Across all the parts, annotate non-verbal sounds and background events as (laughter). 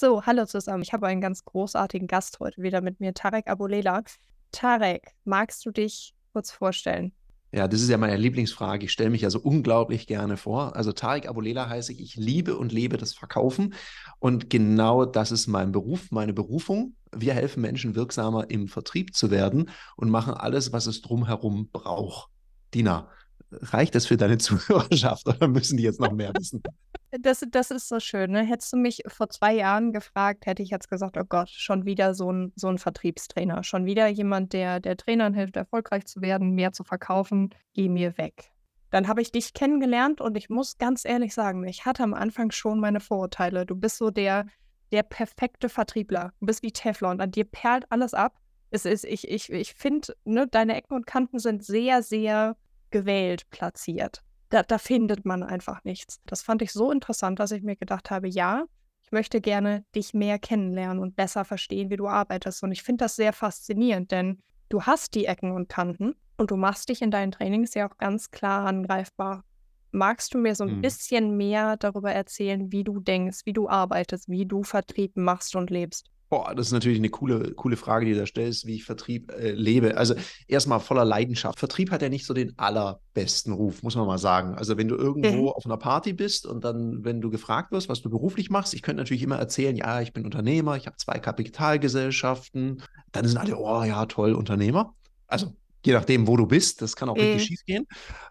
So, hallo zusammen. Ich habe einen ganz großartigen Gast heute wieder mit mir, Tarek Abulela. Tarek, magst du dich kurz vorstellen? Ja, das ist ja meine Lieblingsfrage. Ich stelle mich ja so unglaublich gerne vor. Also Tarek Abulela heiße ich. Ich liebe und lebe das Verkaufen. Und genau das ist mein Beruf, meine Berufung. Wir helfen Menschen wirksamer im Vertrieb zu werden und machen alles, was es drumherum braucht. Dina, reicht das für deine (laughs) Zuhörerschaft oder müssen die jetzt noch mehr wissen? Das, das ist so schön. Ne? Hättest du mich vor zwei Jahren gefragt, hätte ich jetzt gesagt, oh Gott, schon wieder so ein, so ein Vertriebstrainer. Schon wieder jemand, der, der Trainern hilft, erfolgreich zu werden, mehr zu verkaufen. Geh mir weg. Dann habe ich dich kennengelernt und ich muss ganz ehrlich sagen, ich hatte am Anfang schon meine Vorurteile. Du bist so der, der perfekte Vertriebler. Du bist wie Teflon. An dir perlt alles ab. Es ist, ich, ich, ich finde, ne, deine Ecken und Kanten sind sehr, sehr gewählt platziert. Da, da findet man einfach nichts. Das fand ich so interessant, dass ich mir gedacht habe, ja, ich möchte gerne dich mehr kennenlernen und besser verstehen, wie du arbeitest. Und ich finde das sehr faszinierend, denn du hast die Ecken und Kanten und du machst dich in deinen Trainings ja auch ganz klar angreifbar. Magst du mir so ein hm. bisschen mehr darüber erzählen, wie du denkst, wie du arbeitest, wie du Vertrieb machst und lebst? Boah, das ist natürlich eine coole, coole Frage, die du da stellst, wie ich Vertrieb äh, lebe. Also erstmal voller Leidenschaft. Vertrieb hat ja nicht so den allerbesten Ruf, muss man mal sagen. Also wenn du irgendwo mhm. auf einer Party bist und dann, wenn du gefragt wirst, was du beruflich machst, ich könnte natürlich immer erzählen, ja, ich bin Unternehmer, ich habe zwei Kapitalgesellschaften. Dann sind alle, oh ja, toll, Unternehmer. Also je nachdem, wo du bist, das kann auch mhm. richtig schief gehen.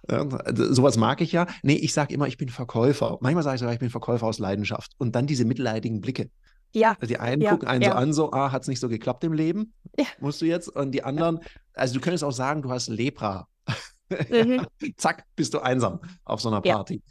Äh, sowas mag ich ja. Nee, ich sage immer, ich bin Verkäufer. Manchmal sage ich sogar, ich bin Verkäufer aus Leidenschaft. Und dann diese mitleidigen Blicke. Ja. Also die einen ja, gucken einen ja. so an, so, ah, hat es nicht so geklappt im Leben, ja. musst du jetzt. Und die anderen, also du könntest auch sagen, du hast Lepra. (laughs) Mhm. Zack, bist du einsam auf so einer Party.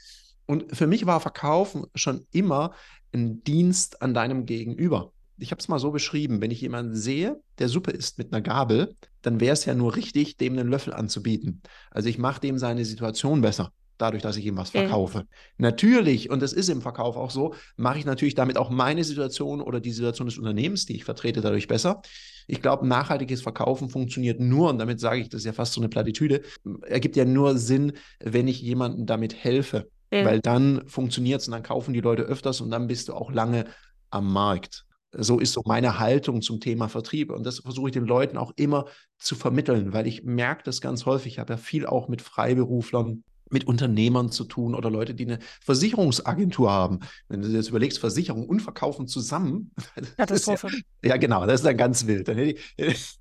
Und für mich war Verkaufen schon immer ein Dienst an deinem Gegenüber. Ich habe es mal so beschrieben, wenn ich jemanden sehe, der Suppe isst mit einer Gabel, dann wäre es ja nur richtig, dem einen Löffel anzubieten. Also ich mache dem seine Situation besser dadurch, dass ich ihm was verkaufe. Mhm. Natürlich, und das ist im Verkauf auch so, mache ich natürlich damit auch meine Situation oder die Situation des Unternehmens, die ich vertrete, dadurch besser. Ich glaube, nachhaltiges Verkaufen funktioniert nur, und damit sage ich, das ist ja fast so eine Plattitüde, ergibt ja nur Sinn, wenn ich jemandem damit helfe. Mhm. Weil dann funktioniert es und dann kaufen die Leute öfters und dann bist du auch lange am Markt. So ist so meine Haltung zum Thema Vertrieb. Und das versuche ich den Leuten auch immer zu vermitteln, weil ich merke das ganz häufig. Ich habe ja viel auch mit Freiberuflern mit Unternehmern zu tun oder Leute, die eine Versicherungsagentur haben. Wenn du dir jetzt überlegst, Versicherung und Verkaufen zusammen. (laughs) Katastrophe. Ja, ja, genau, das ist dann ganz wild. Dann, ich, (laughs)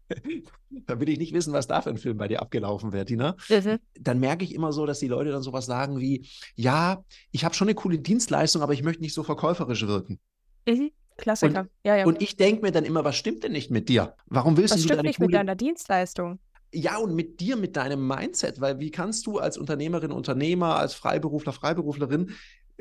dann, will ich nicht wissen, was da für ein Film bei dir abgelaufen wäre, Tina. Mhm. Dann merke ich immer so, dass die Leute dann sowas sagen wie, ja, ich habe schon eine coole Dienstleistung, aber ich möchte nicht so verkäuferisch wirken. Mhm. Klassiker. Und, ja, ja. und ich denke mir dann immer, was stimmt denn nicht mit dir? Warum willst was du stimmt deine nicht coole... mit deiner Dienstleistung? Ja, und mit dir, mit deinem Mindset, weil wie kannst du als Unternehmerin, Unternehmer, als Freiberufler, Freiberuflerin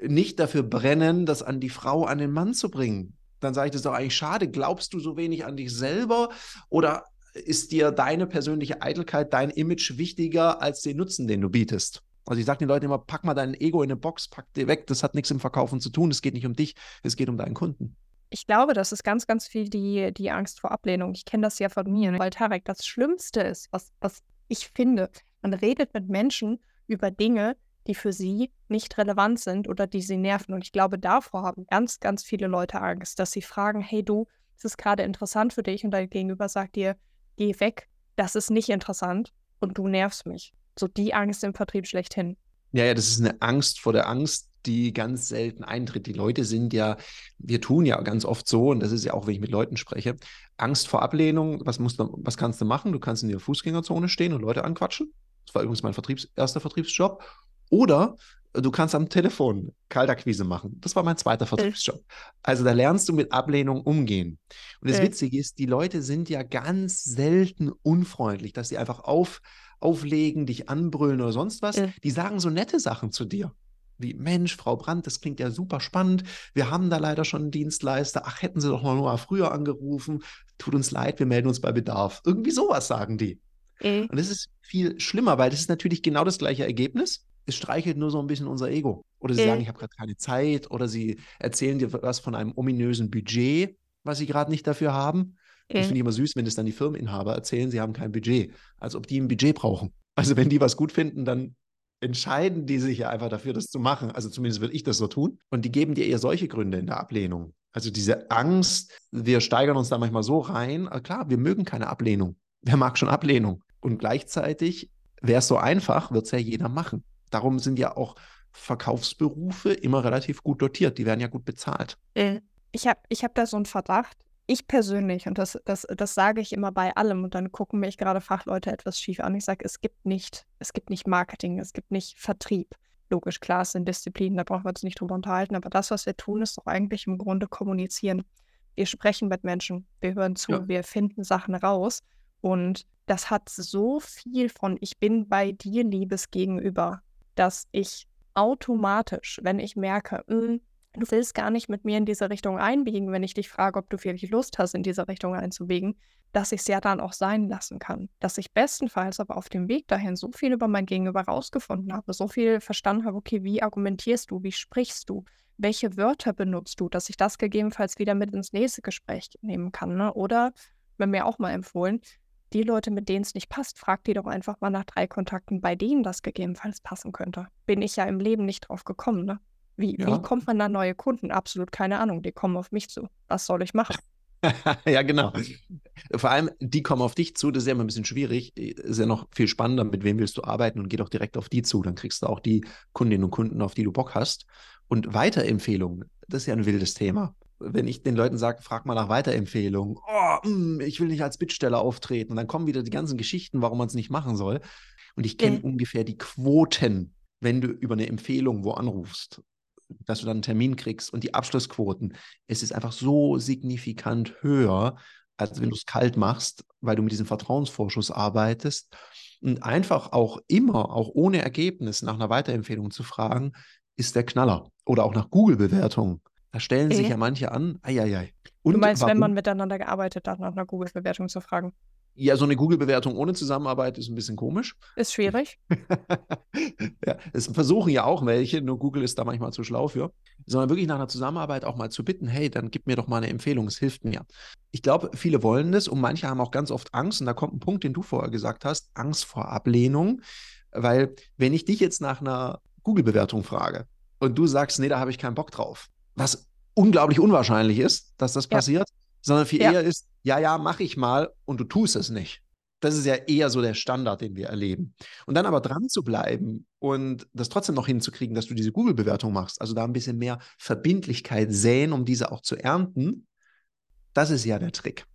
nicht dafür brennen, das an die Frau, an den Mann zu bringen? Dann sage ich, das ist doch eigentlich schade. Glaubst du so wenig an dich selber oder ist dir deine persönliche Eitelkeit, dein Image wichtiger als den Nutzen, den du bietest? Also ich sage den Leuten immer, pack mal dein Ego in eine Box, pack dir weg, das hat nichts im Verkaufen zu tun, es geht nicht um dich, es geht um deinen Kunden ich glaube, das ist ganz, ganz viel die, die Angst vor Ablehnung. Ich kenne das ja von mir, ne? weil Tarek, das Schlimmste ist, was, was ich finde, man redet mit Menschen über Dinge, die für sie nicht relevant sind oder die sie nerven. Und ich glaube, davor haben ganz, ganz viele Leute Angst, dass sie fragen, hey du, es ist gerade interessant für dich und dein Gegenüber sagt dir, geh weg, das ist nicht interessant und du nervst mich. So die Angst im Vertrieb schlechthin. Ja, ja, das ist eine Angst vor der Angst, die ganz selten eintritt. Die Leute sind ja, wir tun ja ganz oft so, und das ist ja auch, wenn ich mit Leuten spreche, Angst vor Ablehnung. Was, musst du, was kannst du machen? Du kannst in der Fußgängerzone stehen und Leute anquatschen. Das war übrigens mein Vertriebs-, erster Vertriebsjob. Oder du kannst am Telefon Kaltakquise machen. Das war mein zweiter Vertriebsjob. Also da lernst du mit Ablehnung umgehen. Und das Witzige ist, die Leute sind ja ganz selten unfreundlich, dass sie einfach auf, auflegen, dich anbrüllen oder sonst was. Die sagen so nette Sachen zu dir wie, Mensch, Frau Brandt, das klingt ja super spannend. Wir haben da leider schon einen Dienstleister. Ach, hätten Sie doch mal nur früher angerufen. Tut uns leid, wir melden uns bei Bedarf. Irgendwie sowas sagen die. Mhm. Und das ist viel schlimmer, weil das ist natürlich genau das gleiche Ergebnis. Es streichelt nur so ein bisschen unser Ego. Oder sie mhm. sagen, ich habe gerade keine Zeit. Oder sie erzählen dir was von einem ominösen Budget, was sie gerade nicht dafür haben. Mhm. Das finde ich immer süß, wenn es dann die Firmeninhaber erzählen, sie haben kein Budget. Als ob die ein Budget brauchen. Also wenn die was gut finden, dann entscheiden die sich ja einfach dafür, das zu machen. Also zumindest würde ich das so tun. Und die geben dir eher solche Gründe in der Ablehnung. Also diese Angst, wir steigern uns da manchmal so rein. Äh, klar, wir mögen keine Ablehnung. Wer mag schon Ablehnung? Und gleichzeitig wäre es so einfach, wird es ja jeder machen. Darum sind ja auch Verkaufsberufe immer relativ gut dotiert. Die werden ja gut bezahlt. Äh, ich habe ich hab da so einen Verdacht. Ich persönlich, und das, das, das sage ich immer bei allem, und dann gucken mich gerade Fachleute etwas schief an. Ich sage, es gibt nicht, es gibt nicht Marketing, es gibt nicht Vertrieb. Logisch, klar, es sind Disziplinen, da brauchen wir uns nicht drüber unterhalten, aber das, was wir tun, ist doch eigentlich im Grunde kommunizieren. Wir sprechen mit Menschen, wir hören zu, ja. wir finden Sachen raus. Und das hat so viel von Ich bin bei dir, Liebes gegenüber, dass ich automatisch, wenn ich merke, hm, du willst gar nicht mit mir in diese Richtung einbiegen, wenn ich dich frage, ob du wirklich Lust hast, in diese Richtung einzubiegen, dass ich es ja dann auch sein lassen kann. Dass ich bestenfalls aber auf dem Weg dahin so viel über mein Gegenüber rausgefunden habe, so viel verstanden habe, okay, wie argumentierst du, wie sprichst du, welche Wörter benutzt du, dass ich das gegebenenfalls wieder mit ins nächste Gespräch nehmen kann. Ne? Oder, wenn mir auch mal empfohlen, die Leute, mit denen es nicht passt, frag die doch einfach mal nach drei Kontakten, bei denen das gegebenenfalls passen könnte. Bin ich ja im Leben nicht drauf gekommen, ne? Wie, ja. wie kommt man da neue Kunden? Absolut keine Ahnung. Die kommen auf mich zu. Was soll ich machen? (laughs) ja, genau. Vor allem, die kommen auf dich zu, das ist ja immer ein bisschen schwierig. Ist ja noch viel spannender, mit wem willst du arbeiten und geh doch direkt auf die zu. Dann kriegst du auch die Kundinnen und Kunden, auf die du Bock hast. Und Weiterempfehlungen, das ist ja ein wildes Thema. Wenn ich den Leuten sage, frag mal nach Weiterempfehlungen, oh, mh, hm, ich will nicht als Bittsteller auftreten. Und dann kommen wieder die ganzen Geschichten, warum man es nicht machen soll. Und ich kenne mhm. ungefähr die Quoten, wenn du über eine Empfehlung wo anrufst dass du dann einen Termin kriegst und die Abschlussquoten, es ist einfach so signifikant höher, als wenn du es kalt machst, weil du mit diesem Vertrauensvorschuss arbeitest. Und einfach auch immer, auch ohne Ergebnis nach einer Weiterempfehlung zu fragen, ist der Knaller. Oder auch nach Google-Bewertungen. Da stellen okay. sich ja manche an. Eieiei. Und du meinst, warum? wenn man miteinander gearbeitet hat, nach einer Google-Bewertung zu fragen? Ja, so eine Google-Bewertung ohne Zusammenarbeit ist ein bisschen komisch. Ist schwierig. (laughs) ja, es versuchen ja auch welche, nur Google ist da manchmal zu schlau für. Sondern wirklich nach einer Zusammenarbeit auch mal zu bitten, hey, dann gib mir doch mal eine Empfehlung, es hilft mir. Ich glaube, viele wollen das und manche haben auch ganz oft Angst. Und da kommt ein Punkt, den du vorher gesagt hast, Angst vor Ablehnung. Weil wenn ich dich jetzt nach einer Google-Bewertung frage und du sagst, nee, da habe ich keinen Bock drauf, was unglaublich unwahrscheinlich ist, dass das ja. passiert, sondern viel ja. eher ist, ja, ja, mach ich mal und du tust es nicht. Das ist ja eher so der Standard, den wir erleben. Und dann aber dran zu bleiben und das trotzdem noch hinzukriegen, dass du diese Google-Bewertung machst, also da ein bisschen mehr Verbindlichkeit säen, um diese auch zu ernten, das ist ja der Trick.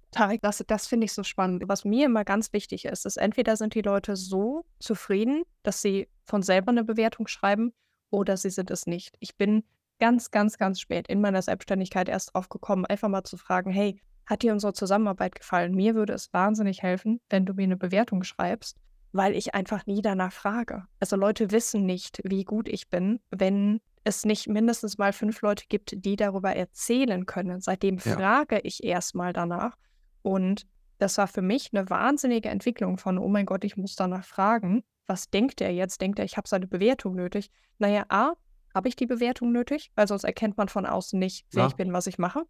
Das, das finde ich so spannend. Was mir immer ganz wichtig ist, ist, entweder sind die Leute so zufrieden, dass sie von selber eine Bewertung schreiben, oder sie sind es nicht. Ich bin ganz, ganz, ganz spät in meiner Selbstständigkeit erst drauf gekommen, einfach mal zu fragen, hey, hat dir unsere Zusammenarbeit gefallen? Mir würde es wahnsinnig helfen, wenn du mir eine Bewertung schreibst, weil ich einfach nie danach frage. Also Leute wissen nicht, wie gut ich bin, wenn es nicht mindestens mal fünf Leute gibt, die darüber erzählen können. Seitdem ja. frage ich erstmal danach. Und das war für mich eine wahnsinnige Entwicklung von, oh mein Gott, ich muss danach fragen. Was denkt er jetzt? Denkt er, ich habe seine Bewertung nötig? Naja, A, habe ich die Bewertung nötig, weil sonst erkennt man von außen nicht, wer ja. ich bin, was ich mache.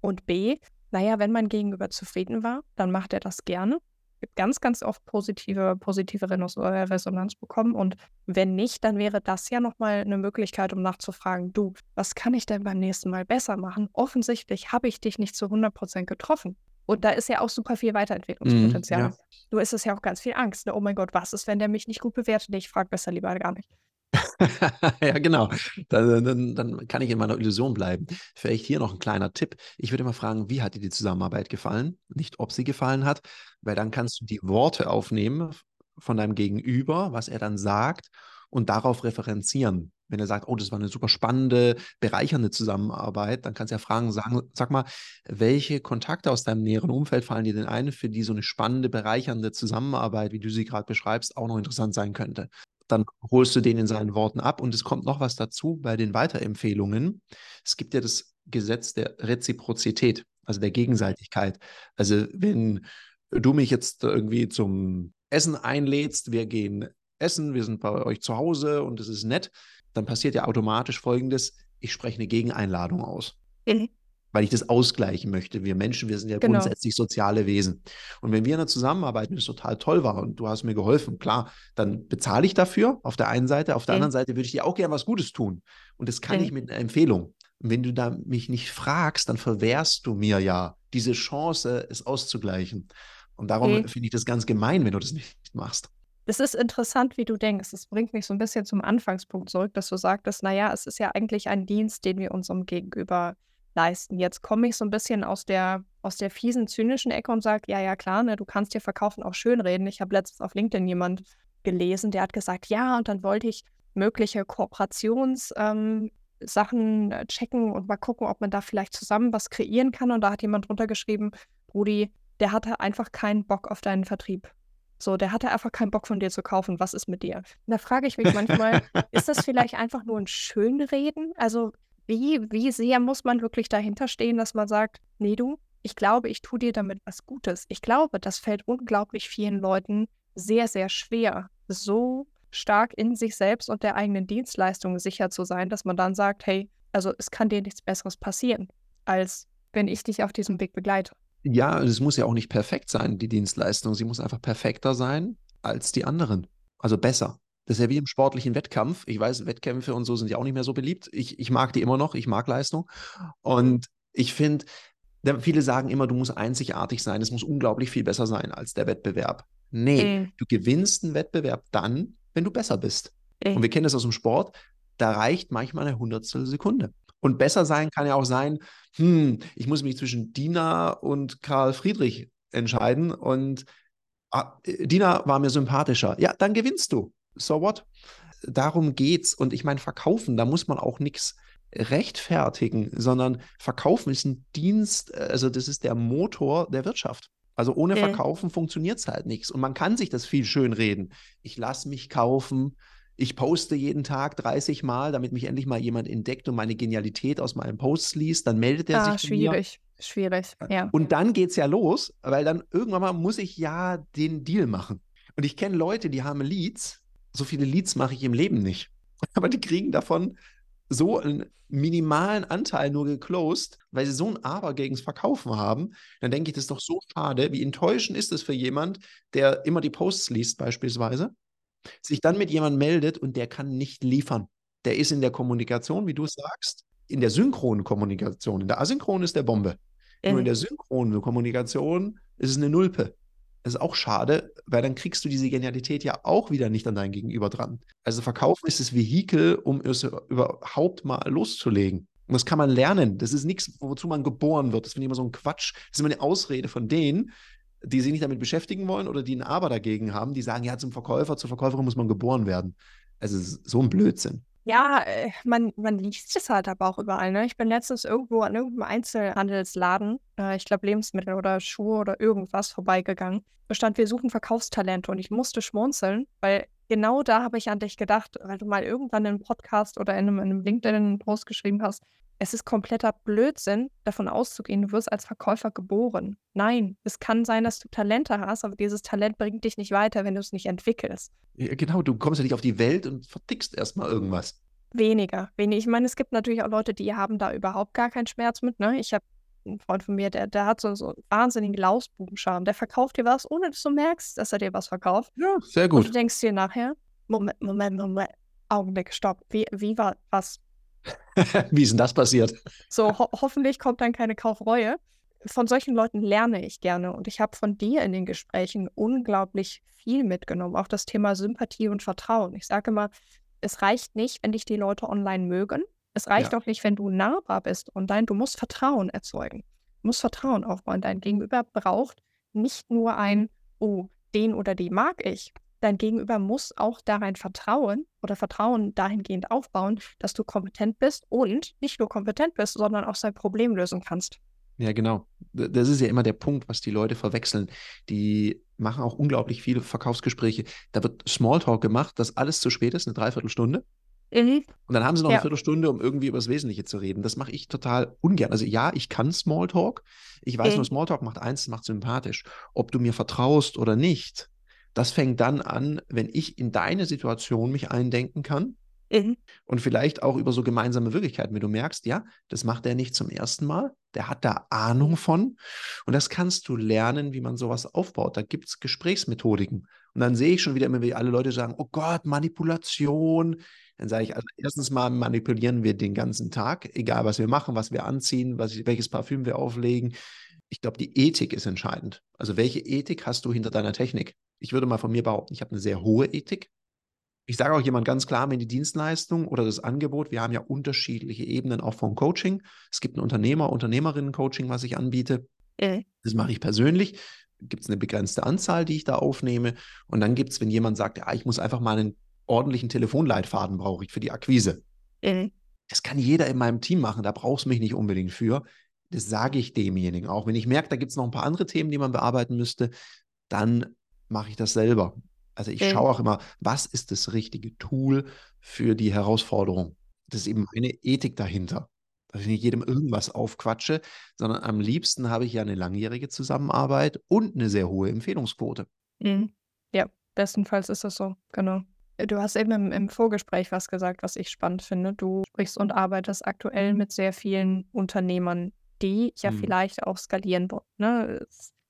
Und B, naja, wenn mein Gegenüber zufrieden war, dann macht er das gerne. Gibt ganz, ganz oft positive, positive äh, Resonanz bekommen. Und wenn nicht, dann wäre das ja nochmal eine Möglichkeit, um nachzufragen, du, was kann ich denn beim nächsten Mal besser machen? Offensichtlich habe ich dich nicht zu 100% getroffen. Und da ist ja auch super viel Weiterentwicklungspotenzial. Mm, ja. Du ist es ja auch ganz viel Angst. Ne? Oh mein Gott, was ist, wenn der mich nicht gut bewertet? Ich frage besser lieber gar nicht. (laughs) ja, genau. Dann, dann, dann, kann ich in meiner Illusion bleiben. Vielleicht hier noch ein kleiner Tipp. Ich würde mal fragen, wie hat dir die Zusammenarbeit gefallen? Nicht, ob sie gefallen hat, weil dann kannst du die Worte aufnehmen von deinem Gegenüber, was er dann sagt, und darauf referenzieren. Wenn er sagt, oh, das war eine super spannende, bereichernde Zusammenarbeit, dann kannst du ja fragen, sagen, sag mal, welche Kontakte aus deinem näheren Umfeld fallen dir denn ein, für die so eine spannende, bereichernde Zusammenarbeit, wie du sie gerade beschreibst, auch noch interessant sein könnte? dann holst du den in seinen Worten ab. Und es kommt noch was dazu bei den Weiterempfehlungen. Es gibt ja das Gesetz der Reziprozität, also der Gegenseitigkeit. Also wenn du mich jetzt irgendwie zum Essen einlädst, wir gehen essen, wir sind bei euch zu Hause und es ist nett, dann passiert ja automatisch Folgendes, ich spreche eine Gegeneinladung aus. Mhm weil ich das ausgleichen möchte. Wir Menschen, wir sind ja genau. grundsätzlich soziale Wesen. Und wenn wir in einer Zusammenarbeit, das total toll war und du hast mir geholfen, klar, dann bezahle ich dafür auf der einen Seite, auf der okay. anderen Seite würde ich dir auch gerne was Gutes tun. Und das kann okay. ich mit einer Empfehlung. Und wenn du da mich nicht fragst, dann verwehrst du mir ja diese Chance, es auszugleichen. Und darum finde ich das ganz gemein, wenn du das nicht machst. Es ist interessant, wie du denkst. Das bringt mich so ein bisschen zum Anfangspunkt zurück, dass du sagtest: „Na ja, es ist ja eigentlich ein Dienst, den wir unserem Gegenüber leisten.“ Jetzt komme ich so ein bisschen aus der aus der fiesen, zynischen Ecke und sage: „Ja, ja, klar, ne, du kannst dir Verkaufen auch schönreden.“ Ich habe letztens auf LinkedIn jemand gelesen, der hat gesagt: „Ja, und dann wollte ich mögliche Kooperations ähm, äh, checken und mal gucken, ob man da vielleicht zusammen was kreieren kann.“ Und da hat jemand drunter geschrieben: „Rudi, der hatte einfach keinen Bock auf deinen Vertrieb.“ So, der hatte einfach keinen Bock von dir zu kaufen. Was ist mit dir? Da frage ich mich manchmal, ist das (laughs) vielleicht einfach nur ein Schönreden? Also, wie wie sehr muss man wirklich dahinter stehen, dass man sagt: „Ne, du, ich glaube, ich tue dir damit was Gutes.“ Ich glaube, das fällt unglaublich vielen Leuten sehr, sehr schwer, so stark in sich selbst und der eigenen Dienstleistung sicher zu sein, dass man dann sagt: „Hey, also, es kann dir nichts Besseres passieren, als wenn ich dich auf diesem Weg begleite.“ Ja, es muss ja auch nicht perfekt sein, die Dienstleistung. Sie muss einfach perfekter sein als die anderen. Also besser. Das ist ja wie im sportlichen Wettkampf. Ich weiß, Wettkämpfe und so sind ja auch nicht mehr so beliebt. Ich, ich mag die immer noch. Ich mag Leistung. Und ich finde, viele sagen immer, du musst einzigartig sein. Es muss unglaublich viel besser sein als der Wettbewerb. Nee, Mhm. du gewinnst einen Wettbewerb dann, wenn du besser bist. Mhm. Und wir kennen das aus dem Sport. Da reicht manchmal eine Hundertstel Sekunde. Und besser sein kann ja auch sein, hm, ich muss mich zwischen Dina und Karl Friedrich entscheiden und ah, äh, Dina war mir sympathischer. Ja, dann gewinnst du. So what? Darum geht's. Und ich meine, verkaufen, da muss man auch nichts rechtfertigen, sondern verkaufen ist ein Dienst, äh, also das ist der Motor der Wirtschaft. Also ohne. Verkaufen funktioniert es halt nichts. Und man kann sich das viel schön reden. Ich lasse mich kaufen. Ich poste jeden Tag 30 Mal, damit mich endlich mal jemand entdeckt und meine Genialität aus meinen Posts liest. Dann meldet er Ah, sich schwierig, schwierig, ja. Und dann geht es ja los, weil dann irgendwann mal muss ich ja den Deal machen. Und ich kenne Leute, die haben Leads. So viele Leads mache ich im Leben nicht. (laughs) Aber die kriegen davon so einen minimalen Anteil nur geclosed, weil sie so ein Aber gegens Verkaufen haben. Dann denke ich, das ist doch so schade. Wie enttäuschend ist es für jemand, der immer die Posts liest, beispielsweise, sich dann mit jemandem meldet und der kann nicht liefern. Der ist in der Kommunikation, wie du es sagst, in der synchronen Kommunikation. In der asynchronen ist der Bombe. Nur in Mhm. der synchronen Kommunikation ist es eine Nulpe. Das ist auch schade, weil dann kriegst du diese Genialität ja auch wieder nicht an dein Gegenüber dran. Also Verkaufen ist das Vehikel, um es überhaupt mal loszulegen. Und das kann man lernen. Das ist nichts, wozu man geboren wird. Das finde ich immer so ein Quatsch. Das ist immer eine Ausrede von denen, die sich nicht damit beschäftigen wollen oder die ein Aber dagegen haben, die sagen, ja, zum Verkäufer, zur Verkäuferin muss man geboren werden. Es ist so ein Blödsinn. Ja, äh, man man liest es halt aber auch überall, ne? Ich bin letztens irgendwo an irgend 'nem Einzelhandelsladen, äh, ich glaube Lebensmittel oder Schuhe oder irgendwas, vorbeigegangen. Da stand: „Wir suchen Verkaufstalente“ und ich musste schmunzeln, weil genau da habe ich an dich gedacht, weil du mal irgendwann in 'nem Podcast oder in 'nem in 'nem LinkedIn-Post geschrieben hast: „Es ist kompletter Blödsinn, davon auszugehen, du wirst als Verkäufer geboren.“ Nein, es kann sein, dass du Talente hast, aber dieses Talent bringt dich nicht weiter, wenn du es nicht entwickelst. Ja, genau, du kommst ja nicht auf die Welt und vertickst erstmal irgendwas. Weniger, wenig ich meine, es gibt natürlich auch Leute, die haben da überhaupt gar keinen Schmerz mit, ne? Ich habe 'n Freund von mir, der der hat so so 'n wahnsinnigen Lausbubenscharme. Der verkauft dir was, ohne dass du merkst, dass er dir was verkauft. Ja, sehr Und du gut. denkst dir nachher: „Moment, Moment, Moment, Augenblick, stopp. Wie wie war was?“ (laughs) Wie ist denn das passiert? So, ho hoffentlich kommt dann keine Kaufreue. Von solchen Leuten lerne ich gerne und ich habe von dir in den Gesprächen unglaublich viel mitgenommen, auch das Thema Sympathie und Vertrauen. Ich sage immer, es reicht nicht, wenn dich die Leute online mögen. Es reicht Ja. auch nicht, wenn du nahbar bist online. Du musst Vertrauen erzeugen. Du musst Vertrauen aufbauen. Dein Gegenüber braucht nicht nur ein: „Oh, den oder die mag ich.“ Dein Gegenüber muss auch darein vertrauen oder Vertrauen dahingehend aufbauen, dass du kompetent bist und nicht nur kompetent bist, sondern auch sein Problem lösen kannst. Ja, genau. Das ist ja immer der Punkt, was die Leute verwechseln. Die machen auch unglaublich viele Verkaufsgespräche. Da wird Smalltalk gemacht, dass alles zu spät ist, 'ne Dreiviertelstunde. Mhm. Und dann haben sie noch Ja. Viertelstunde, um irgendwie über das Wesentliche zu reden. Das mache ich total ungern. Also ja, ich kann Smalltalk. Ich weiß nur, Mhm. Smalltalk macht eins, macht sympathisch. Ob du mir vertraust oder nicht, das fängt dann an, wenn ich in deine Situation mich eindenken kann Mhm. und vielleicht auch über so gemeinsame Wirklichkeiten. Wenn du merkst, ja, das macht er nicht zum ersten Mal, der hat da Ahnung von. Und das kannst du lernen, wie man sowas aufbaut. Da gibt es Gesprächsmethodiken. Und dann sehe ich schon wieder immer, wie alle Leute sagen: „Oh Gott, Manipulation.“ Dann sage ich, also erstens mal manipulieren wir den ganzen Tag, egal was wir machen, was wir anziehen, was, welches Parfüm wir auflegen. Ich glaube, die Ethik ist entscheidend. Also welche Ethik hast du hinter deiner Technik? Ich würde mal von mir behaupten, ich habe eine sehr hohe Ethik. Ich sage auch jemand ganz klar, wenn die Dienstleistung oder das Angebot, wir haben ja unterschiedliche Ebenen auch vom Coaching. Es gibt ein Unternehmer, Unternehmerinnen-Coaching, was ich anbiete. Mhm. Das mache ich persönlich. Gibt es eine begrenzte Anzahl, die ich da aufnehme. Und dann gibt es, wenn jemand sagt, ja, ich muss einfach mal einen ordentlichen Telefonleitfaden brauche ich für die Akquise. Mhm. Das kann jeder in meinem Team machen, da brauchst du mich nicht unbedingt für. Das sage ich demjenigen auch. Wenn ich merke, da gibt es noch ein paar andere Themen, die man bearbeiten müsste, dann mache ich das selber. Also ich mhm. schaue auch immer, was ist das richtige Tool für die Herausforderung. Das ist eben meine Ethik dahinter. Dass ich nicht jedem irgendwas aufquatsche, sondern am liebsten habe ich ja eine langjährige Zusammenarbeit und eine sehr hohe Empfehlungsquote. Mhm. Ja, bestenfalls ist das so, genau. Du hast eben im, im, Vorgespräch was gesagt, was ich spannend finde. Du sprichst und arbeitest aktuell mit sehr vielen Unternehmern, die ja mhm. vielleicht auch skalieren wollen. Ne?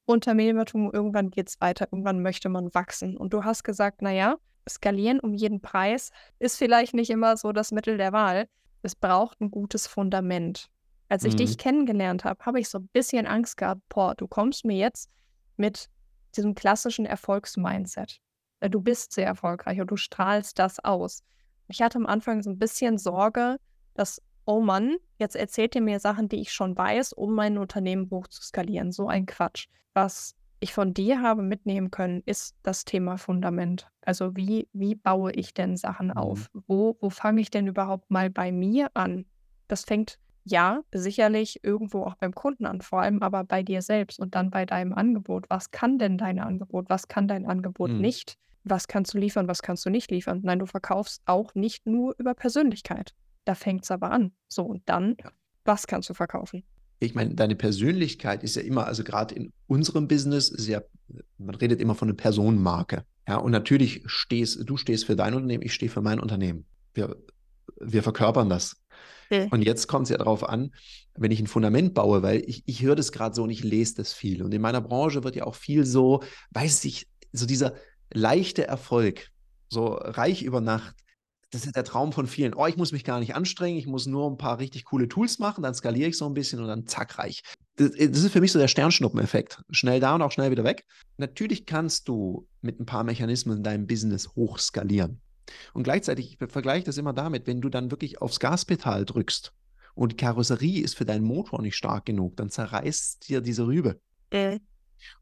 Unternehmertum, irgendwann geht es weiter, irgendwann möchte man wachsen. Und du hast gesagt, naja, skalieren um jeden Preis ist vielleicht nicht immer so das Mittel der Wahl. Es braucht ein gutes Fundament. Als ich dich mhm. kennengelernt habe, habe ich so ein bisschen Angst gehabt, boah, du kommst mir jetzt mit diesem klassischen Erfolgsmindset. Äh, du bist sehr erfolgreich und du strahlst das aus. Ich hatte am Anfang so ein bisschen Sorge, dass, oh Mann, jetzt erzählt ihr mir Sachen, die ich schon weiß, um mein Unternehmen hoch zu skalieren. So ein Quatsch. Was ich von dir habe mitnehmen können, ist das Thema Fundament. Also wie, wie baue ich denn Sachen mhm. auf? Wo, wo fange ich denn überhaupt mal bei mir an? Das fängt ja sicherlich irgendwo auch beim Kunden an, vor allem aber bei dir selbst und dann bei deinem Angebot. Was kann denn dein Angebot? Was kann dein Angebot mhm. nicht? was kannst du liefern, was kannst du nicht liefern. Nein, du verkaufst auch nicht nur über Persönlichkeit. Da fängt es aber an. So, und dann, ja. was kannst du verkaufen? Ich meine, deine Persönlichkeit ist ja immer, also gerade in unserem Business, ist ja, man redet immer von einer Personenmarke. Ja, und natürlich stehst du stehst für dein Unternehmen, ich stehe für mein Unternehmen. Wir, wir verkörpern das. Und jetzt kommt es ja darauf an, wenn ich ein Fundament baue, weil ich, ich höre das gerade so und ich lese das viel. Und in meiner Branche wird ja auch viel so, weiß ich, so dieser, leichte Erfolg, so reich über Nacht, das ist der Traum von vielen. Oh, ich muss mich gar nicht anstrengen, ich muss nur ein paar richtig coole Tools machen, dann skaliere ich so ein bisschen und dann zack, reich. Das, das ist für mich so der Sternschnuppeneffekt. Schnell da und auch schnell wieder weg. Natürlich kannst du mit ein paar Mechanismen dein Business hochskalieren. Und gleichzeitig, ich vergleiche das immer damit, wenn du dann wirklich aufs Gaspedal drückst und die Karosserie ist für deinen Motor nicht stark genug, dann zerreißt dir diese Rübe. Äh.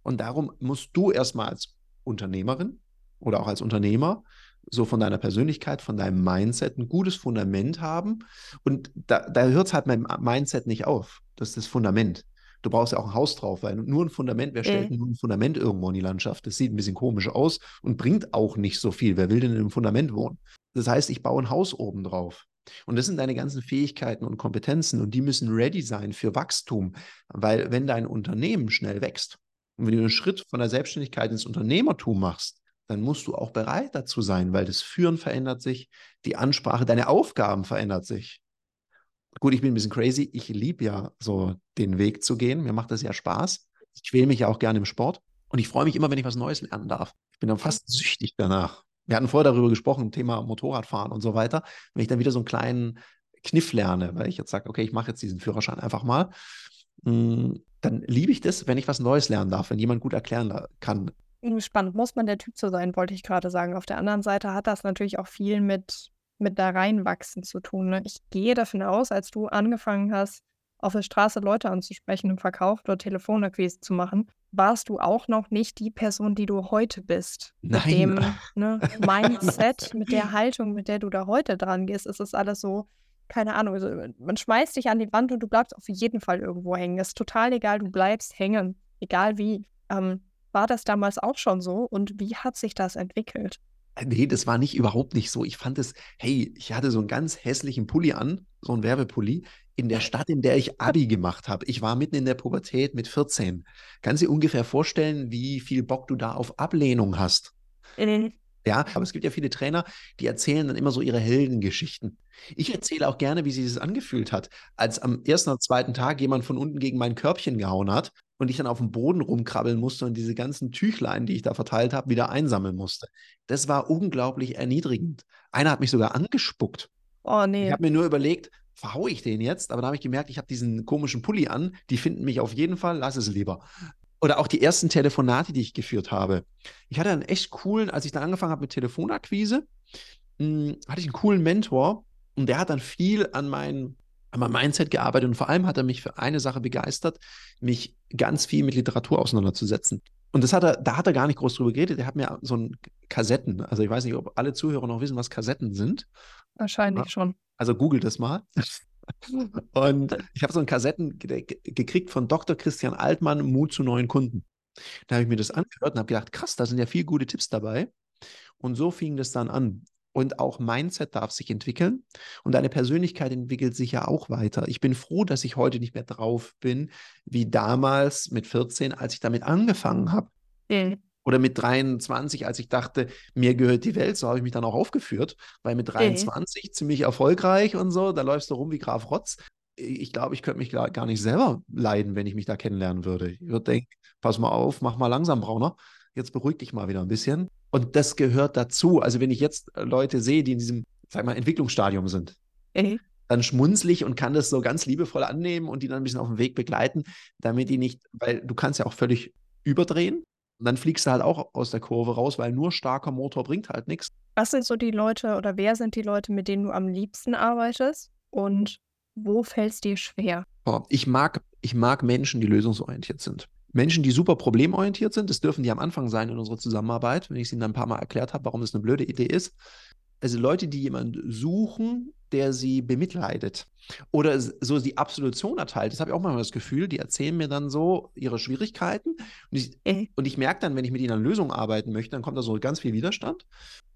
Und darum musst du erstmal als Unternehmerin oder auch als Unternehmer so von deiner Persönlichkeit, von deinem Mindset ein gutes Fundament haben. Und da, da hört es halt mit dem Mindset nicht auf. Das ist das Fundament. Du brauchst ja auch ein Haus drauf, weil nur ein Fundament, wer stellt mhm. nur ein Fundament irgendwo in die Landschaft? Das sieht ein bisschen komisch aus und bringt auch nicht so viel. Wer will denn in einem Fundament wohnen? Das heißt, ich baue ein Haus oben drauf. Und das sind deine ganzen Fähigkeiten und Kompetenzen und die müssen ready sein für Wachstum, weil wenn dein Unternehmen schnell wächst, und wenn du einen Schritt von der Selbstständigkeit ins Unternehmertum machst, dann musst du auch bereit dazu sein, weil das Führen verändert sich, die Ansprache, deine Aufgaben verändert sich. Gut, ich bin ein bisschen crazy. Ich liebe ja so den Weg zu gehen. Mir macht das ja Spaß. Ich quäle mich ja auch gerne im Sport. Und ich freue mich immer, wenn ich was Neues lernen darf. Ich bin dann fast süchtig danach. Wir hatten vorher darüber gesprochen, Thema Motorradfahren und so weiter. Wenn ich dann wieder so einen kleinen Kniff lerne, weil ich jetzt sage, okay, ich mache jetzt diesen Führerschein einfach mal, hm, dann liebe ich das, wenn ich was Neues lernen darf, wenn jemand gut erklären kann. Spannend, muss man der Typ zu sein, wollte ich gerade sagen. Auf der anderen Seite hat das natürlich auch viel mit, mit da reinwachsen zu tun. Ne? Ich gehe davon aus, als du angefangen hast, auf der Straße Leute anzusprechen im Verkauf oder Telefonakquise zu machen, warst du auch noch nicht die Person, die du heute bist. Nein. Mit dem ne, (laughs) Mindset, mit der Haltung, mit der du da heute dran gehst, ist es alles so, keine Ahnung, also man schmeißt dich an die Wand und du bleibst auf jeden Fall irgendwo hängen. Das ist total egal, du bleibst hängen, egal wie. Ähm, war das damals auch schon so und wie hat sich das entwickelt? Äh, nee, das war nicht überhaupt nicht so. Ich fand es, hey, ich hatte so einen ganz hässlichen Pulli an, so einen Werbepulli, in der Stadt, in der ich Abi gemacht habe. Ich war mitten in der Pubertät mit 14. Kannst du dir ungefähr vorstellen, wie viel Bock du da auf Ablehnung hast? Ja, aber es gibt ja viele Trainer, die erzählen dann immer so ihre Heldengeschichten. Ich erzähle auch gerne, wie sich das angefühlt hat, als am ersten oder zweiten Tag jemand von unten gegen mein Körbchen gehauen hat und ich dann auf dem Boden rumkrabbeln musste und diese ganzen Tüchlein, die ich da verteilt habe, wieder einsammeln musste. Das war unglaublich erniedrigend. Einer hat mich sogar angespuckt. Oh nee. Ich habe mir nur überlegt, verhaue ich den jetzt? Aber da habe ich gemerkt, ich habe diesen komischen Pulli an. Die finden mich auf jeden Fall, lass es lieber oder auch die ersten Telefonate, die ich geführt habe. Ich hatte einen echt coolen, als ich dann angefangen habe mit Telefonakquise, mh, hm, hatte ich einen coolen Mentor und der hat dann viel an mein, an meinem Mindset gearbeitet und vor allem hat er mich für eine Sache begeistert, mich ganz viel mit Literatur auseinanderzusetzen. Und das hat er, da hat er gar nicht groß drüber geredet. Der hat mir so ein Kassetten, also ich weiß nicht, ob alle Zuhörer noch wissen, was Kassetten sind. Wahrscheinlich ja. schon. Also googelt das mal. Und ich habe so ein Kassetten gekriegt von Dr. Christian Altmann, Mut zu neuen Kunden. Da habe ich mir das angehört und habe gedacht, krass, da sind ja viele gute Tipps dabei. Und so fing das dann an. Und auch Mindset darf sich entwickeln. Und deine Persönlichkeit entwickelt sich ja auch weiter. Ich bin froh, dass ich heute nicht mehr drauf bin, wie damals mit 14, als ich damit angefangen habe. Mhm. Oder mit 23, als ich dachte, mir gehört die Welt, so habe ich mich dann auch aufgeführt, weil mit 23 okay. ziemlich erfolgreich und so, da läufst du rum wie Graf Rotz. Ich glaube, ich könnte mich gar nicht selber leiden, wenn ich mich da kennenlernen würde. Ich würde denken, pass mal auf, mach mal langsam, Brauner. Jetzt beruhig dich mal wieder ein bisschen. Und das gehört dazu. Also, wenn ich jetzt Leute sehe, die in diesem, sag mal, Entwicklungsstadium sind, okay. dann schmunzle ich und kann das so ganz liebevoll annehmen und die dann ein bisschen auf dem Weg begleiten, damit die nicht, weil du kannst ja auch völlig überdrehen und dann fliegst du halt auch aus der Kurve raus, weil nur starker Motor bringt halt nichts. Was sind so die Leute oder wer sind die Leute, mit denen du am liebsten arbeitest und wo fällt es dir schwer? Ich mag, ich mag Menschen, die lösungsorientiert sind. Menschen, die super problemorientiert sind, das dürfen die am Anfang sein in unserer Zusammenarbeit, wenn ich es ihnen dann ein paar Mal erklärt habe, warum das eine blöde Idee ist. Also Leute, die jemanden suchen, der sie bemitleidet oder so die Absolution erteilt. Das habe ich auch manchmal das Gefühl, die erzählen mir dann so ihre Schwierigkeiten und ich, mhm. ich merke dann, wenn ich mit ihnen an Lösungen arbeiten möchte, dann kommt da so ganz viel Widerstand.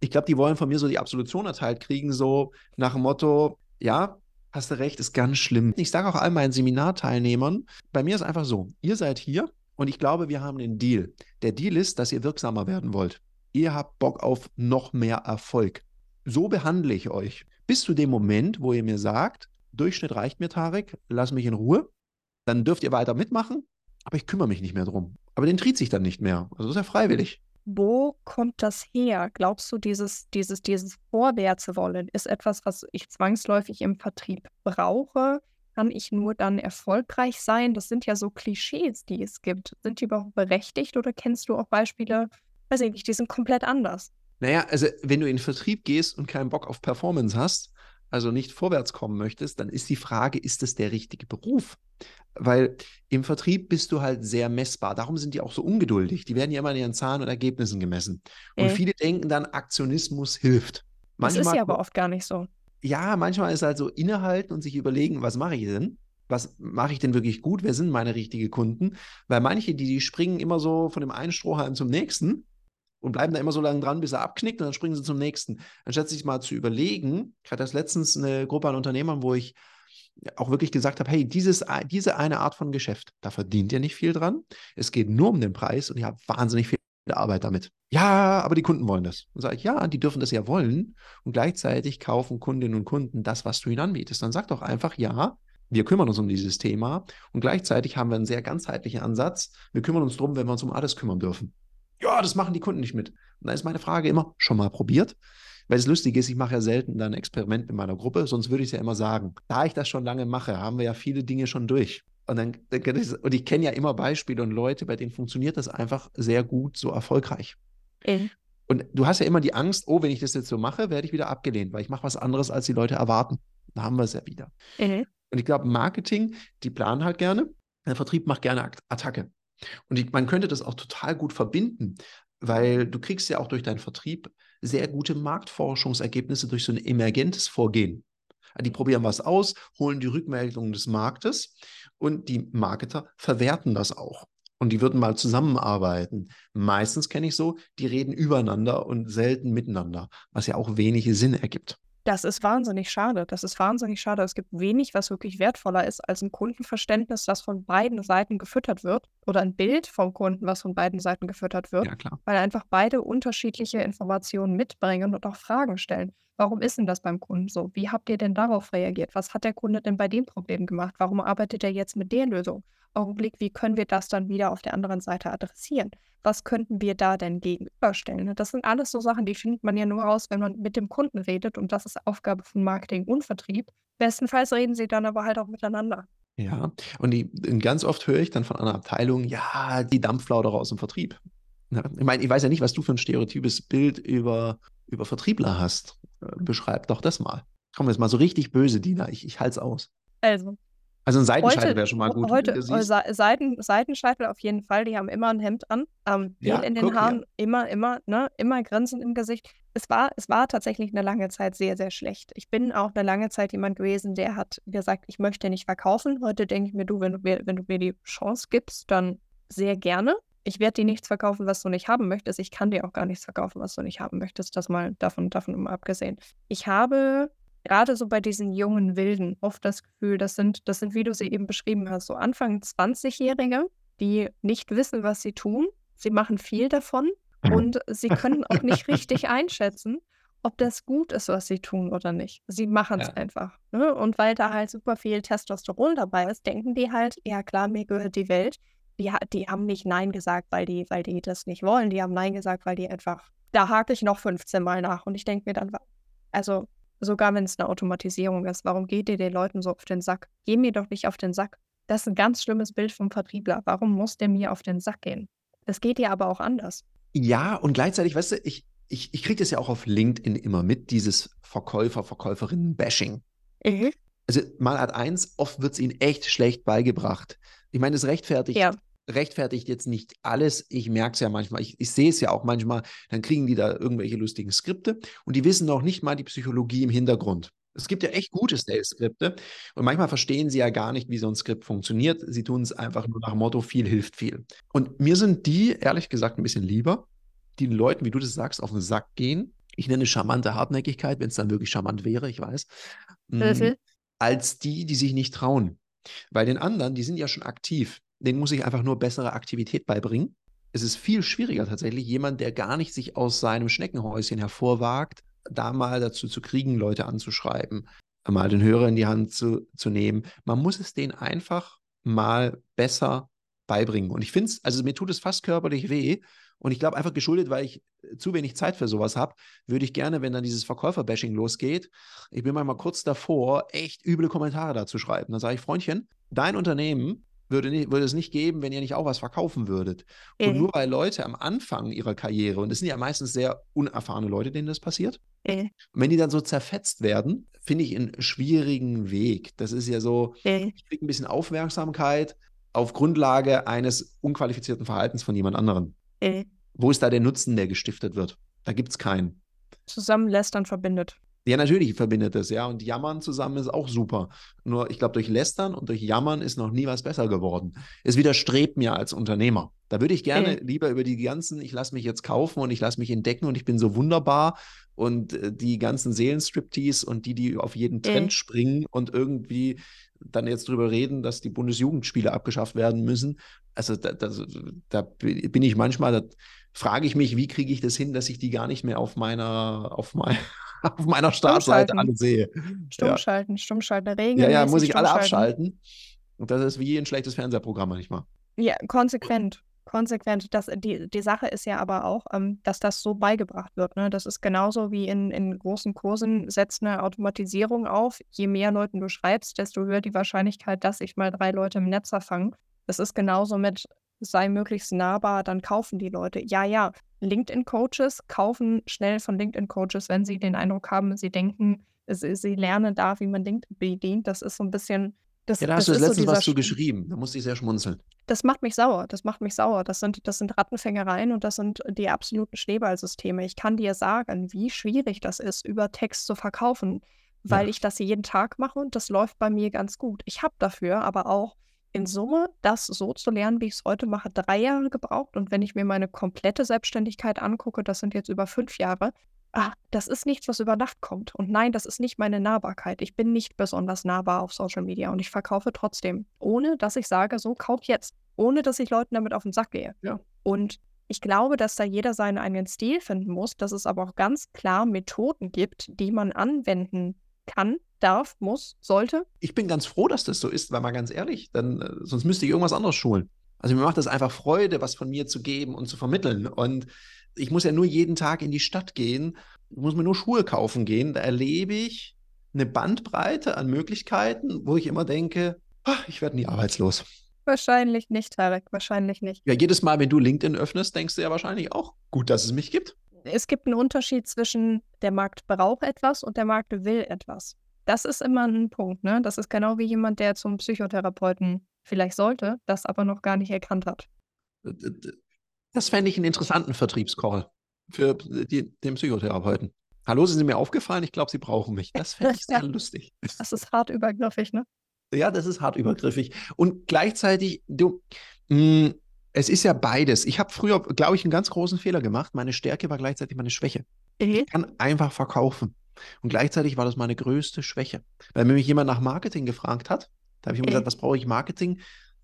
Ich glaube, die wollen von mir so die Absolution erteilt kriegen, so nach dem Motto, ja, hast du recht, ist ganz schlimm. Ich sage auch all meinen Seminarteilnehmern, bei mir ist einfach so, ihr seid hier und ich glaube, wir haben einen Deal. Der Deal ist, dass ihr wirksamer werden wollt. Ihr habt Bock auf noch mehr Erfolg. So behandle ich euch. Bis zu dem Moment, wo ihr mir sagt, Durchschnitt reicht mir, Tarek, lass mich in Ruhe, dann dürft ihr weiter mitmachen, aber ich kümmere mich nicht mehr drum. Aber den tritt sich dann nicht mehr. Also ist ja freiwillig. Wo kommt das her? Glaubst du, dieses, dieses, dieses Vorwärtswollen ist etwas, was ich zwangsläufig im Vertrieb brauche? Kann ich nur dann erfolgreich sein? Das sind ja so Klischees, die es gibt. Sind die überhaupt berechtigt oder kennst du auch Beispiele, weiß ich nicht, die sind komplett anders? Naja, also wenn du in den Vertrieb gehst und keinen Bock auf Performance hast, also nicht vorwärts kommen möchtest, dann ist die Frage, ist das der richtige Beruf? Weil im Vertrieb bist du halt sehr messbar. Darum sind die auch so ungeduldig. Die werden ja immer an ihren Zahlen und Ergebnissen gemessen. Und äh. viele denken dann, Aktionismus hilft. Manchmal, das ist ja aber oft gar nicht so. Ja, manchmal ist halt so innehalten und sich überlegen, was mache ich denn? Was mache ich denn wirklich gut? Wer sind meine richtigen Kunden? Weil manche, die, die springen immer so von dem einen Strohhalm zum nächsten und bleiben da immer so lange dran, bis er abknickt und dann springen sie zum nächsten. Anstatt sich mal zu überlegen, ich hatte das letztens eine Gruppe an Unternehmern, wo ich auch wirklich gesagt habe, hey, dieses, diese eine Art von Geschäft, da verdient ihr nicht viel dran. Es geht nur um den Preis und ihr habt wahnsinnig viel Arbeit damit. Ja, aber die Kunden wollen das. Und sage ich, ja, die dürfen das ja wollen. Und gleichzeitig kaufen Kundinnen und Kunden das, was du ihnen anbietest. Dann sag doch einfach, ja, wir kümmern uns um dieses Thema und gleichzeitig haben wir einen sehr ganzheitlichen Ansatz. Wir kümmern uns darum, wenn wir uns um alles kümmern dürfen ja, das machen die Kunden nicht mit. Und dann ist meine Frage immer, schon mal probiert? Weil das Lustige ist, ich mache ja selten ein Experiment in meiner Gruppe, sonst würde ich es ja immer sagen. Da ich das schon lange mache, haben wir ja viele Dinge schon durch. Und, dann, und ich kenne ja immer Beispiele und Leute, bei denen funktioniert das einfach sehr gut, so erfolgreich. Mhm. Und du hast ja immer die Angst, oh, wenn ich das jetzt so mache, werde ich wieder abgelehnt, weil ich mache was anderes, als die Leute erwarten. Da haben wir es ja wieder. Mhm. Und ich glaube, Marketing, die planen halt gerne. Der Vertrieb macht gerne Attacke. Und ich, man könnte das auch total gut verbinden, weil du kriegst ja auch durch deinen Vertrieb sehr gute Marktforschungsergebnisse durch so ein emergentes Vorgehen. Die probieren was aus, holen die Rückmeldungen des Marktes und die Marketer verwerten das auch. Und die würden mal zusammenarbeiten. Meistens kenne ich so, die reden übereinander und selten miteinander, was ja auch wenig Sinn ergibt. Das ist wahnsinnig schade. Das ist wahnsinnig schade. Es gibt wenig, was wirklich wertvoller ist als ein Kundenverständnis, das von beiden Seiten gefüttert wird oder ein Bild vom Kunden, was von beiden Seiten gefüttert wird, Ja, weil einfach beide unterschiedliche Informationen mitbringen und auch Fragen stellen. Warum ist denn das beim Kunden so? Wie habt ihr denn darauf reagiert? Was hat der Kunde denn bei dem Problem gemacht? Warum arbeitet er jetzt mit der Lösung? Augenblick, wie können wir das dann wieder auf der anderen Seite adressieren? Was könnten wir da denn gegenüberstellen? Ne? Das sind alles so Sachen, die findet man ja nur raus, wenn man mit dem Kunden redet und das ist Aufgabe von Marketing und Vertrieb. Bestenfalls reden sie dann aber halt auch miteinander. Ja, und die, ganz oft höre ich dann von einer Abteilung, ja, die Dampflauder aus dem Vertrieb. Ja, ich meine, ich weiß ja nicht, was du für ein stereotypes Bild über, über Vertriebler hast. Äh, beschreib doch das mal. Komm, jetzt mal so richtig böse, Dina. Ich, ich halte es aus. Also, Also ein Seitenscheitel Heute, wäre schon mal gut, heute äh, Seiten, Seitenscheitel auf jeden Fall, die haben immer ein Hemd an, ähm, Ja, in den guck, ja. Haaren, immer, immer, ne, immer Grinsen im Gesicht. Es war, es war tatsächlich eine lange Zeit sehr, sehr schlecht. Ich bin auch eine lange Zeit jemand gewesen, der hat gesagt, ich möchte nicht verkaufen. Heute denke ich mir, du, wenn du mir, wenn du mir die Chance gibst, dann sehr gerne. Ich werde dir nichts verkaufen, was du nicht haben möchtest. Ich kann dir auch gar nichts verkaufen, was du nicht haben möchtest. Das mal davon, davon mal abgesehen. Ich habe gerade so bei diesen jungen Wilden oft das Gefühl, das sind, das sind, wie du sie eben beschrieben hast, so Anfang 20-Jährige, die nicht wissen, was sie tun. Sie machen viel davon und sie können auch nicht (laughs) richtig einschätzen, ob das gut ist, was sie tun oder nicht. Sie machen es Ja. einfach. Ne? Und weil da halt super viel Testosteron dabei ist, denken die halt, ja klar, mir gehört die Welt. Die, die haben nicht Nein gesagt, weil die, weil die das nicht wollen. Die haben Nein gesagt, weil die einfach, da hake ich noch 15 Mal nach. Und ich denke mir dann, also sogar wenn es eine Automatisierung ist, warum geht ihr den Leuten so auf den Sack? Geh mir doch nicht auf den Sack. Das ist ein ganz schlimmes Bild vom Vertriebler. Warum muss der mir auf den Sack gehen? Das geht ja aber auch anders. Ja, und gleichzeitig, weißt du, ich, ich, ich kriege das ja auch auf LinkedIn immer mit, dieses Verkäufer, Verkäuferinnen-Bashing. Also mal Art eins, oft wird es ihnen echt schlecht beigebracht. Ich meine, es rechtfertigt, Ja. Rechtfertigt jetzt nicht alles. Ich merke es ja manchmal, ich, ich sehe es ja auch manchmal, dann kriegen die da irgendwelche lustigen Skripte und die wissen noch nicht mal die Psychologie im Hintergrund. Es gibt ja echt gute Sales-Skripte und manchmal verstehen sie ja gar nicht, wie so ein Skript funktioniert. Sie tun es einfach nur nach dem Motto, viel hilft viel. Und mir sind die, ehrlich gesagt, ein bisschen lieber, die den Leuten, wie du das sagst, auf den Sack gehen. Ich nenne es charmante Hartnäckigkeit, wenn es dann wirklich charmant wäre, ich weiß. Mhm. als die, die sich nicht trauen. Bei den anderen, die sind ja schon aktiv. Denen muss ich einfach nur bessere Aktivität beibringen. Es ist viel schwieriger tatsächlich, jemand, der gar nicht sich aus seinem Schneckenhäuschen hervorwagt, da mal dazu zu kriegen, Leute anzuschreiben, mal den Hörer in die Hand zu, zu nehmen. Man muss es denen einfach mal besser beibringen. Und ich finde es, also mir tut es fast körperlich weh. Und ich glaube einfach geschuldet, weil ich zu wenig Zeit für sowas habe, würde ich gerne, wenn dann dieses Verkäufer-Bashing losgeht, ich bin manchmal kurz davor, echt üble Kommentare dazu schreiben. Dann sage ich, Freundchen, dein Unternehmen würde, nicht, würde es nicht geben, wenn ihr nicht auch was verkaufen würdet. Und Mhm. nur weil Leute am Anfang ihrer Karriere, und es sind ja meistens sehr unerfahrene Leute, denen das passiert, Mhm. und wenn die dann so zerfetzt werden, finde ich einen schwierigen Weg. Das ist ja so, Mhm. ich kriege ein bisschen Aufmerksamkeit auf Grundlage eines unqualifizierten Verhaltens von jemand anderem. Wo ist da der Nutzen, der gestiftet wird? Da gibt es keinen. Zusammen lästern verbindet. Ja, natürlich verbindet es, ja. Und Jammern zusammen ist auch super. Nur, ich glaube, durch Lästern und durch Jammern ist noch nie was besser geworden. Es widerstrebt mir als Unternehmer. Da würde ich gerne Mhm. lieber über die ganzen, ich lasse mich jetzt kaufen und ich lasse mich entdecken und ich bin so wunderbar und äh, die ganzen Seelenstriptease und die, die auf jeden Trend Mhm. springen und irgendwie dann jetzt drüber reden, dass die Bundesjugendspiele abgeschafft werden müssen. Also da, da, da bin ich manchmal, da frage ich mich, wie kriege ich das hin, dass ich die gar nicht mehr auf meiner, auf mein, (laughs) auf meiner Startseite Stummschalten. alle sehe. Stumm Ja. schalten, stumm schalten, Ja, regelmäßig ja, muss ich alle abschalten. Und das ist wie ein schlechtes Fernsehprogramm manchmal. Ja, konsequent. Konsequent. Das, die, die Sache ist ja aber auch, ähm, dass das so beigebracht wird. Ne? Das ist genauso wie in, in großen Kursen, setzt eine Automatisierung auf. Je mehr Leuten du schreibst, desto höher die Wahrscheinlichkeit, dass sich mal drei Leute im Netz fangen. Das ist genauso mit, sei möglichst nahbar, dann kaufen die Leute. Ja, ja, LinkedIn-Coaches kaufen schnell von LinkedIn-Coaches, wenn sie den Eindruck haben, sie denken, sie, sie lernen da, wie man LinkedIn bedient. Das ist so ein bisschen. Das, Ja, da hast du das ist so letztens was zu Sch- geschrieben. Da musste ich sehr schmunzeln. das macht mich sauer. Das macht mich sauer. Das sind, das sind Rattenfängereien und das sind die absoluten Schneeballsysteme. Ich kann dir sagen, wie schwierig das ist, über Text zu verkaufen, weil Ja. ich das jeden Tag mache und das läuft bei mir ganz gut. Ich habe dafür aber auch in Summe, das so zu lernen, wie ich es heute mache, drei Jahre gebraucht. Und wenn ich mir meine komplette Selbstständigkeit angucke, das sind jetzt über fünf Jahre, ah, das ist nichts, was über Nacht kommt. Und nein, das ist nicht meine Nahbarkeit. Ich bin nicht besonders nahbar auf Social Media und ich verkaufe trotzdem, ohne dass ich sage, so kauf jetzt, ohne dass ich Leuten damit auf den Sack gehe. Ja. Und ich glaube, dass da jeder seinen eigenen Stil finden muss, dass es aber auch ganz klar Methoden gibt, die man anwenden kann, darf, muss, sollte. Ich bin ganz froh, dass das so ist, weil mal ganz ehrlich, dann, äh, sonst müsste ich irgendwas anderes schulen. Also mir macht das einfach Freude, was von mir zu geben und zu vermitteln. Und ich muss ja nur jeden Tag in die Stadt gehen, muss mir nur Schuhe kaufen gehen. Da erlebe ich eine Bandbreite an Möglichkeiten, wo ich immer denke, ach, ich werde nie arbeitslos. Wahrscheinlich nicht, Tarek, wahrscheinlich nicht. Ja, jedes Mal, wenn du LinkedIn öffnest, denkst du ja wahrscheinlich auch, gut, dass es mich gibt. Es gibt einen Unterschied zwischen der Markt braucht etwas und der Markt will etwas. Das ist immer ein Punkt, ne? Das ist genau wie jemand, der zum Psychotherapeuten vielleicht sollte, das aber noch gar nicht erkannt hat. Das fände ich einen interessanten Vertriebscall für die, den Psychotherapeuten. Hallo, sind Sie mir aufgefallen? Ich glaube, Sie brauchen mich. Das fände ich sehr (laughs) lustig. Das ist hart übergriffig, ne? Ja, das ist hart übergriffig. Und gleichzeitig, du, mh, hm, es ist ja beides. Ich habe früher, glaube ich, einen ganz großen Fehler gemacht. Meine Stärke war gleichzeitig meine Schwäche. Mhm. Ich kann einfach verkaufen. Und gleichzeitig war das meine größte Schwäche. Weil wenn mich jemand nach Marketing gefragt hat, da habe ich immer gesagt, was brauche ich Marketing?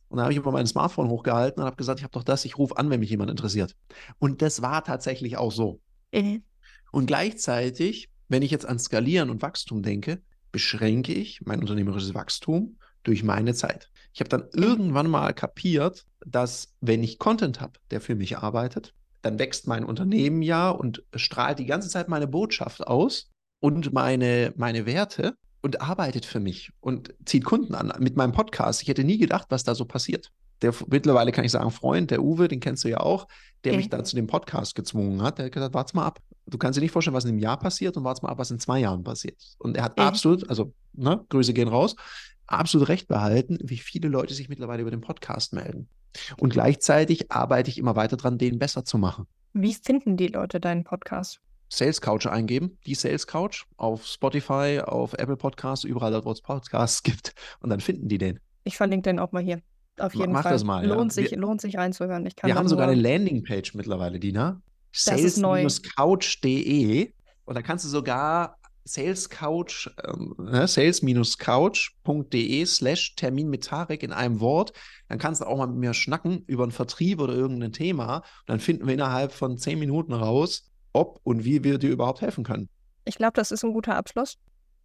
Und da habe ich immer mein Smartphone hochgehalten und habe gesagt, ich habe doch das, ich rufe an, wenn mich jemand interessiert. Und das war tatsächlich auch so. Mhm. Und gleichzeitig, wenn ich jetzt an Skalieren und Wachstum denke, beschränke ich mein unternehmerisches Wachstum durch meine Zeit. Ich habe dann irgendwann mal kapiert, dass wenn ich Content habe, der für mich arbeitet, dann wächst mein Unternehmen ja und strahlt die ganze Zeit meine Botschaft aus und meine, meine Werte und arbeitet für mich und zieht Kunden an mit meinem Podcast. Ich hätte nie gedacht, was da so passiert. Der mittlerweile kann ich sagen, Freund, der Uwe, den kennst du ja auch, der okay. mich da zu dem Podcast gezwungen hat. Der hat gesagt, warte mal ab. Du kannst dir nicht vorstellen, was in einem Jahr passiert und warte mal ab, was in zwei Jahren passiert. Und er hat okay. absolut, also ne, Grüße gehen raus, absolut recht behalten, wie viele Leute sich mittlerweile über den Podcast melden. Und gleichzeitig arbeite ich immer weiter dran, den besser zu machen. Wie finden die Leute deinen Podcast? Sales Couch eingeben, die Sales Couch auf Spotify, auf Apple Podcasts, überall dort, wo es Podcasts (laughs) gibt. Und dann finden die den. Ich verlinke den auch mal hier. Auf jeden Mach Fall. das mal. Lohnt, ja. sich, wir, lohnt sich reinzuhören. Ich kann wir haben sogar eine Landingpage mittlerweile, Dina. Sales-couch.de. Und da kannst du sogar Sales Couch, ähm, ne, sales-couch.de slash Termin mit Tarek in einem Wort. Dann kannst du auch mal mit mir schnacken über einen Vertrieb oder irgendein Thema. Und dann finden wir innerhalb von zehn Minuten raus, ob und wie wir dir überhaupt helfen können. Ich glaube, das ist ein guter Abschluss.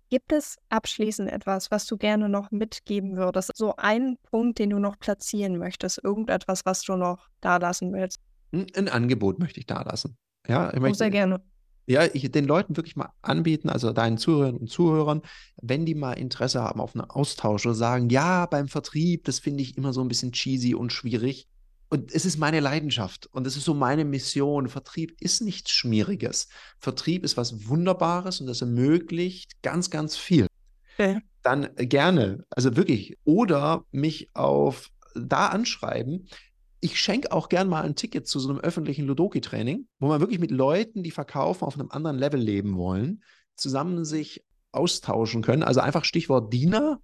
Gibt es abschließend etwas, was du gerne noch mitgeben würdest? So ein Punkt, den du noch platzieren möchtest? Irgendetwas, was du noch da lassen willst? Ein, ein Angebot möchte ich da lassen. Ja, ich oh, sehr gerne. Ja, ich den Leuten wirklich mal anbieten, also deinen Zuhörern und Zuhörern, wenn die mal Interesse haben auf einen Austausch oder sagen, ja, beim Vertrieb, das finde ich immer so ein bisschen cheesy und schwierig. Und es ist meine Leidenschaft und es ist so meine Mission. Vertrieb ist nichts Schmieriges. Vertrieb ist was Wunderbares und das ermöglicht ganz, ganz viel. Okay. Dann gerne, also wirklich, oder mich auf da anschreiben ich schenke auch gern mal ein Ticket zu so einem öffentlichen Ludoki-Training, wo man wirklich mit Leuten, die verkaufen, auf einem anderen Level leben wollen, zusammen sich austauschen können. Also einfach Stichwort Diener,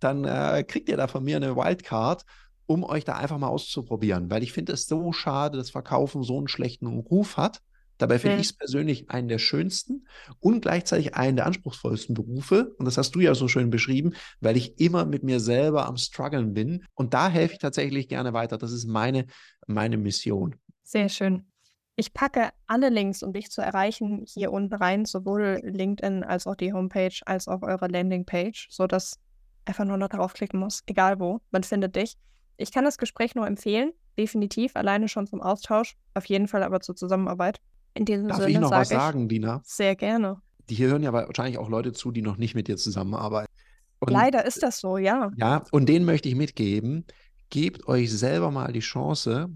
dann äh, kriegt ihr da von mir eine Wildcard, um euch da einfach mal auszuprobieren, weil ich finde es so schade, dass Verkaufen so einen schlechten Ruf hat. Dabei finde mhm. ich es persönlich einen der schönsten und gleichzeitig einen der anspruchsvollsten Berufe. Und das hast du ja so schön beschrieben, weil ich immer mit mir selber am struggeln bin. Und da helfe ich tatsächlich gerne weiter. Das ist meine, meine Mission. Sehr schön. Ich packe alle Links, um dich zu erreichen, hier unten rein, sowohl LinkedIn als auch die Homepage, als auch eure Landingpage, sodass einfach nur noch darauf klicken muss, egal wo, man findet dich. Ich kann das Gespräch nur empfehlen, definitiv, alleine schon zum Austausch, auf jeden Fall aber zur Zusammenarbeit. In diesem Darf Sinne ich noch sage was sagen, Dina? Sehr gerne. Die hier hören ja wahrscheinlich auch Leute zu, die noch nicht mit dir zusammenarbeiten. Und, Leider ist das so, ja. Ja, und denen möchte ich mitgeben, gebt euch selber mal die Chance,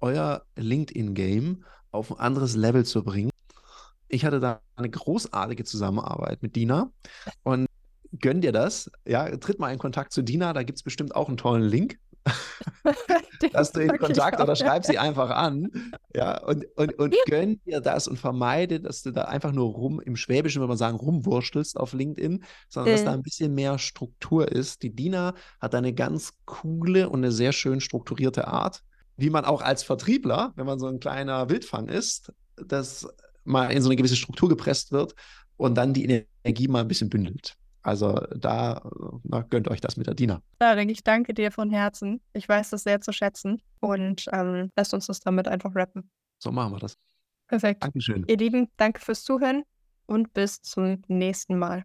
euer LinkedIn-Game auf ein anderes Level zu bringen. Ich hatte da eine großartige Zusammenarbeit mit Dina und gönn dir das. Ja, tritt mal in Kontakt zu Dina, da gibt es bestimmt auch einen tollen Link. (laughs) dass du in Kontakt oder schreib sie einfach an. Ja, und, und, und gönn dir das und vermeide, dass du da einfach nur rum, im Schwäbischen würde man sagen, rumwurstelst auf LinkedIn, sondern äh. dass da ein bisschen mehr Struktur ist. Die Dina hat eine ganz coole und eine sehr schön strukturierte Art, wie man auch als Vertriebler, wenn man so ein kleiner Wildfang ist, das mal in so eine gewisse Struktur gepresst wird und dann die Energie mal ein bisschen bündelt. Also da na, gönnt euch das mit der Dina. Darin, ich danke dir von Herzen. Ich weiß das sehr zu schätzen und ähm, lasst uns das damit einfach rappen. So machen wir das. Perfekt. Dankeschön. Ihr Lieben, danke fürs Zuhören und bis zum nächsten Mal.